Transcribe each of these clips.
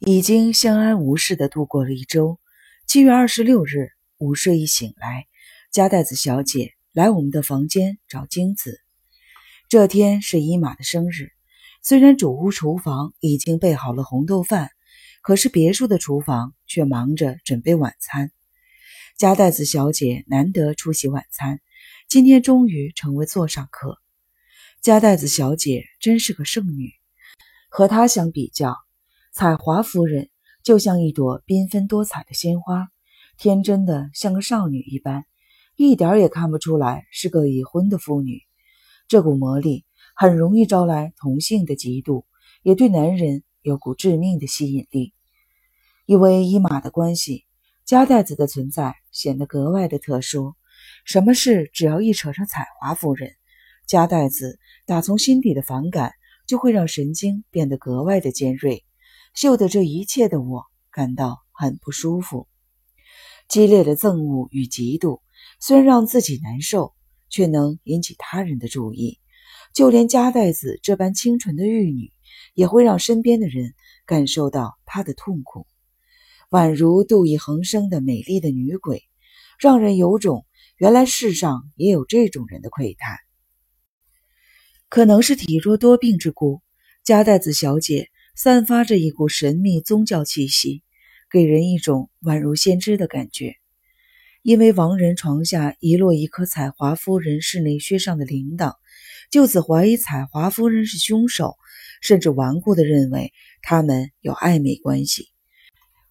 已经相安无事的度过了一周。七月二十六日午睡一醒来，加代子小姐来我们的房间找金子。这天是伊玛的生日，虽然主屋厨房已经备好了红豆饭，可是别墅的厨房却忙着准备晚餐。加代子小姐难得出席晚餐，今天终于成为座上客。加代子小姐真是个圣女，和她相比较。彩华夫人就像一朵缤纷多彩的鲜花，天真的像个少女一般，一点也看不出来是个已婚的妇女。这股魔力很容易招来同性的嫉妒，也对男人有股致命的吸引力。因为伊玛的关系，加代子的存在显得格外的特殊。什么事只要一扯上彩华夫人，加代子打从心底的反感就会让神经变得格外的尖锐。嗅得这一切的我感到很不舒服，激烈的憎恶与嫉妒虽然让自己难受，却能引起他人的注意。就连加代子这般清纯的玉女，也会让身边的人感受到她的痛苦，宛如妒意横生的美丽的女鬼，让人有种原来世上也有这种人的窥探。可能是体弱多病之故，加代子小姐。散发着一股神秘宗教气息，给人一种宛如先知的感觉。因为亡人床下遗落一颗彩华夫人室内靴上的铃铛，就此怀疑彩华夫人是凶手，甚至顽固地认为他们有暧昧关系。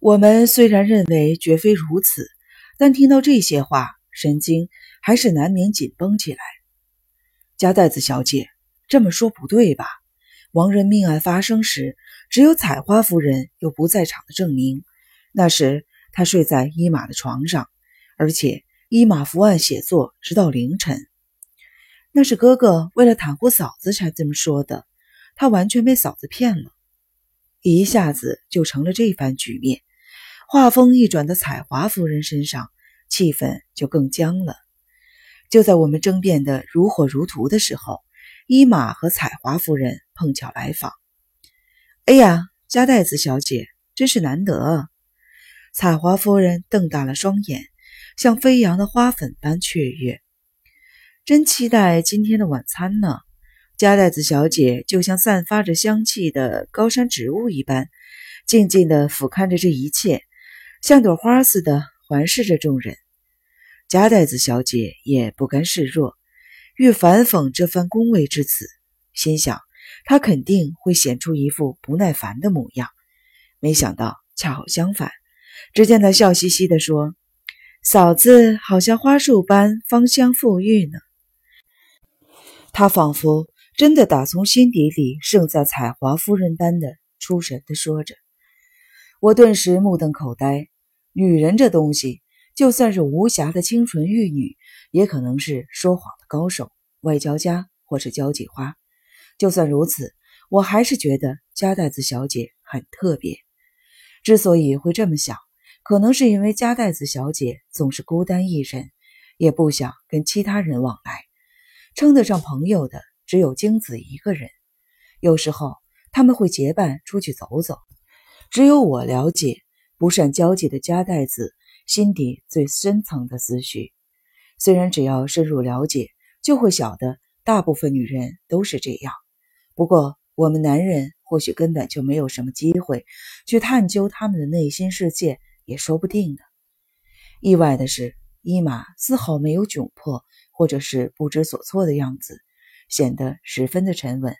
我们虽然认为绝非如此，但听到这些话，神经还是难免紧绷起来。加代子小姐这么说不对吧？亡人命案发生时。只有采花夫人有不在场的证明。那时她睡在伊玛的床上，而且伊玛伏案写作直到凌晨。那是哥哥为了袒护嫂子才这么说的，他完全被嫂子骗了。一下子就成了这番局面。话锋一转到彩华夫人身上，气氛就更僵了。就在我们争辩的如火如荼的时候，伊玛和彩华夫人碰巧来访。哎呀，加代子小姐真是难得啊！彩华夫人瞪大了双眼，像飞扬的花粉般雀跃。真期待今天的晚餐呢！加代子小姐就像散发着香气的高山植物一般，静静地俯瞰着这一切，像朵花似的环视着众人。加代子小姐也不甘示弱，欲反讽这番恭维之词，心想。他肯定会显出一副不耐烦的模样，没想到恰好相反。只见他笑嘻嘻地说：“嫂子好像花树般芳香馥郁呢。”他仿佛真的打从心底里胜在彩华夫人般的出神地说着。我顿时目瞪口呆。女人这东西，就算是无瑕的清纯玉女，也可能是说谎的高手、外交家或是交际花。就算如此，我还是觉得加代子小姐很特别。之所以会这么想，可能是因为加代子小姐总是孤单一人，也不想跟其他人往来，称得上朋友的只有京子一个人。有时候他们会结伴出去走走，只有我了解不善交际的加代子心底最深层的思绪。虽然只要深入了解，就会晓得大部分女人都是这样。不过，我们男人或许根本就没有什么机会去探究他们的内心世界，也说不定呢。意外的是，伊玛丝毫没有窘迫或者是不知所措的样子，显得十分的沉稳。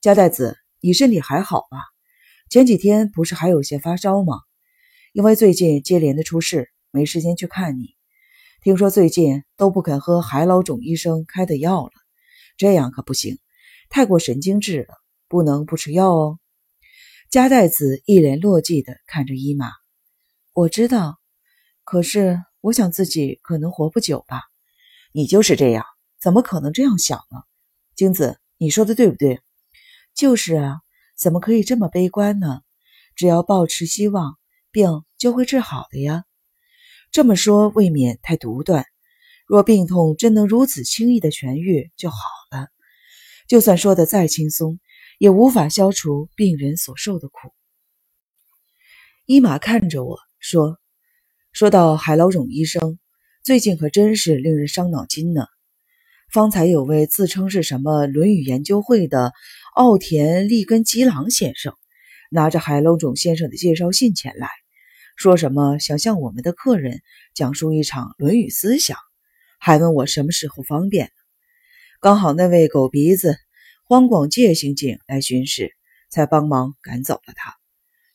加代子，你身体还好吧？前几天不是还有些发烧吗？因为最近接连的出事，没时间去看你。听说最近都不肯喝海老种医生开的药了，这样可不行。太过神经质了，不能不吃药哦。加代子一脸落寂地看着伊玛，我知道，可是我想自己可能活不久吧。你就是这样，怎么可能这样想呢？京子，你说的对不对？就是啊，怎么可以这么悲观呢？只要保持希望，病就会治好的呀。这么说未免太独断。若病痛真能如此轻易的痊愈就好了。就算说的再轻松，也无法消除病人所受的苦。伊玛看着我说：“说到海老种医生，最近可真是令人伤脑筋呢。方才有位自称是什么《论语》研究会的奥田利根吉郎先生，拿着海老种先生的介绍信前来，说什么想向我们的客人讲述一场《论语》思想，还问我什么时候方便。刚好那位狗鼻子荒广界刑警来巡视，才帮忙赶走了他。”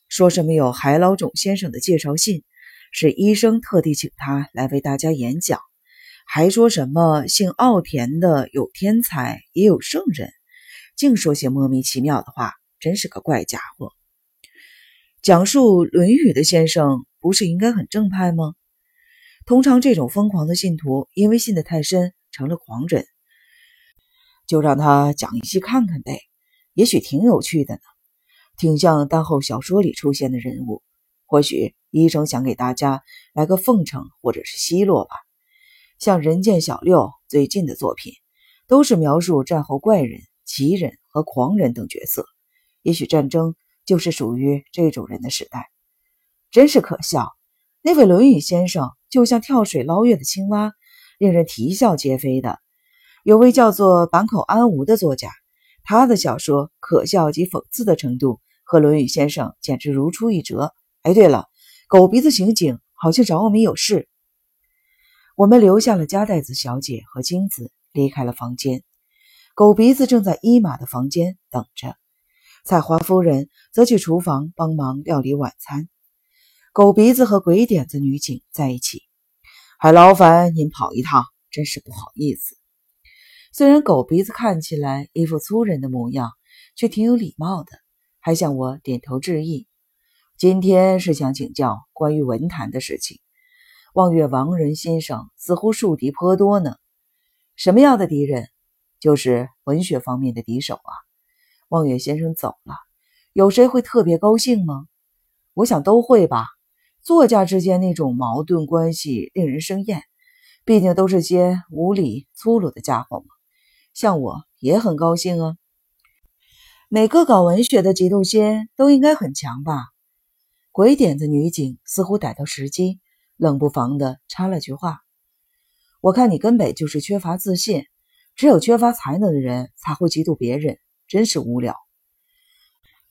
说什么有海老种先生的介绍信，是医生特地请他来为大家演讲，还说什么姓奥田的有天才也有圣人，净说些莫名其妙的话，真是个怪家伙。讲述《论语》的先生不是应该很正派吗？通常这种疯狂的信徒，因为信得太深成了狂人，就让他讲一些看看呗，也许挺有趣的呢。挺像单后小说里出现的人物，或许医生想给大家来个奉承或者是奚落吧。像《人见小六》最近的作品，都是描述战后怪人、奇人和狂人等角色。也许战争就是属于这种人的时代。真是可笑，那位《论语》先生就像跳水捞月的青蛙，令人啼笑皆非的。有位叫做坂口安吾的作家，他的小说可笑及讽刺的程度。和《论语》先生简直如出一辙。哎，对了，狗鼻子刑警好像找我们有事。我们留下了加代子小姐和金子，离开了房间。狗鼻子正在伊玛的房间等着，彩华夫人则去厨房帮忙料理晚餐。狗鼻子和鬼点子女警在一起，还劳烦您跑一趟，真是不好意思。虽然狗鼻子看起来一副粗人的模样，却挺有礼貌的。还向我点头致意。今天是想请教关于文坛的事情。望月王仁先生似乎树敌颇多呢。什么样的敌人？就是文学方面的敌手啊。望月先生走了，有谁会特别高兴吗？我想都会吧。作家之间那种矛盾关系令人生厌，毕竟都是些无理粗鲁的家伙嘛。像我也很高兴啊。每个搞文学的嫉妒心都应该很强吧？鬼点子女警似乎逮到时机，冷不防的插了句话：“我看你根本就是缺乏自信，只有缺乏才能的人才会嫉妒别人，真是无聊。”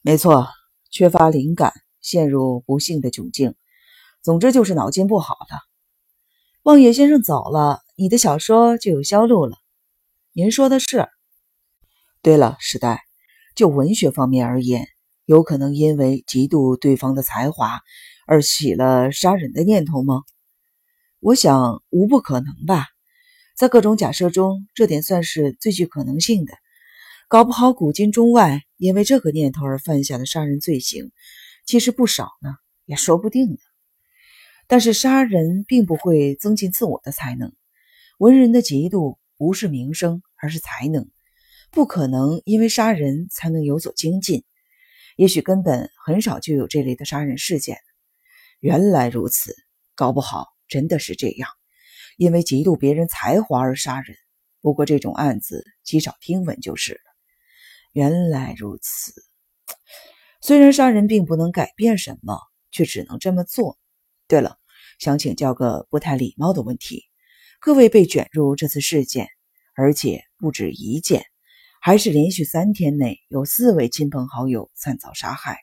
没错，缺乏灵感，陷入不幸的窘境，总之就是脑筋不好了。望野先生走了，你的小说就有销路了。您说的是。对了，时代。就文学方面而言，有可能因为嫉妒对方的才华而起了杀人的念头吗？我想无不可能吧。在各种假设中，这点算是最具可能性的。搞不好古今中外因为这个念头而犯下的杀人罪行，其实不少呢，也说不定呢。但是杀人并不会增进自我的才能。文人的嫉妒不是名声，而是才能。不可能因为杀人才能有所精进，也许根本很少就有这类的杀人事件。原来如此，搞不好真的是这样，因为嫉妒别人才华而杀人。不过这种案子极少听闻就是了。原来如此，虽然杀人并不能改变什么，却只能这么做。对了，想请教个不太礼貌的问题：各位被卷入这次事件，而且不止一件。还是连续三天内有四位亲朋好友惨遭杀害，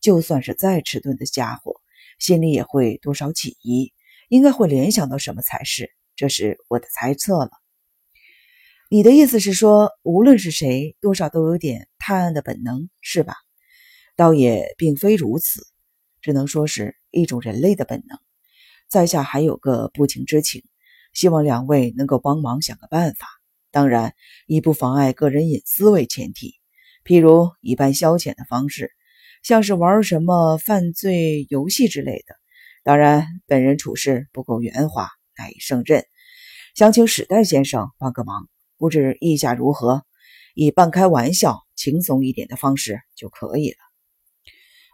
就算是再迟钝的家伙，心里也会多少起疑，应该会联想到什么才是？这是我的猜测了。你的意思是说，无论是谁，多少都有点探案的本能，是吧？倒也并非如此，只能说是一种人类的本能。在下还有个不情之请，希望两位能够帮忙想个办法。当然，以不妨碍个人隐私为前提。譬如一般消遣的方式，像是玩什么犯罪游戏之类的。当然，本人处事不够圆滑，难以胜任，想请史代先生帮个忙，不知意下如何？以半开玩笑、轻松一点的方式就可以了。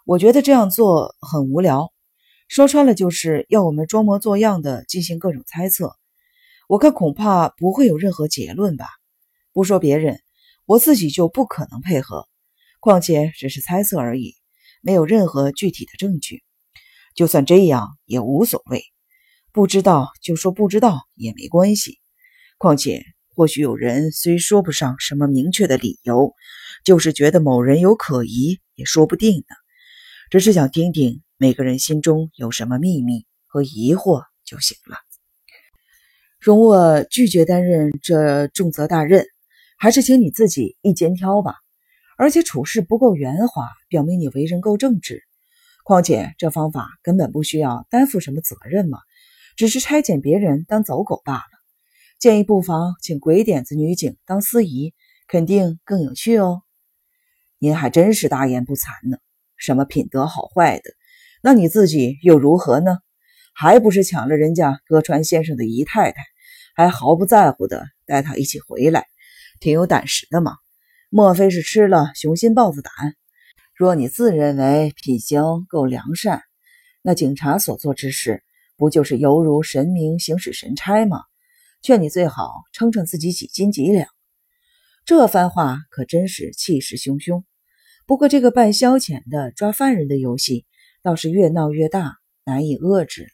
我觉得这样做很无聊，说穿了就是要我们装模作样的进行各种猜测。我看恐怕不会有任何结论吧。不说别人，我自己就不可能配合。况且只是猜测而已，没有任何具体的证据。就算这样也无所谓，不知道就说不知道也没关系。况且，或许有人虽说不上什么明确的理由，就是觉得某人有可疑，也说不定呢。只是想听听每个人心中有什么秘密和疑惑就行了。容我拒绝担任这重责大任，还是请你自己一肩挑吧。而且处事不够圆滑，表明你为人够正直。况且这方法根本不需要担负什么责任嘛，只是差遣别人当走狗罢了。建议不妨请鬼点子女警当司仪，肯定更有趣哦。您还真是大言不惭呢。什么品德好坏的，那你自己又如何呢？还不是抢了人家歌川先生的姨太太，还毫不在乎的带她一起回来，挺有胆识的嘛。莫非是吃了雄心豹子胆？若你自认为品行够良善，那警察所做之事，不就是犹如神明行使神差吗？劝你最好称称自己几斤几两。这番话可真是气势汹汹。不过这个办消遣的抓犯人的游戏，倒是越闹越大，难以遏制。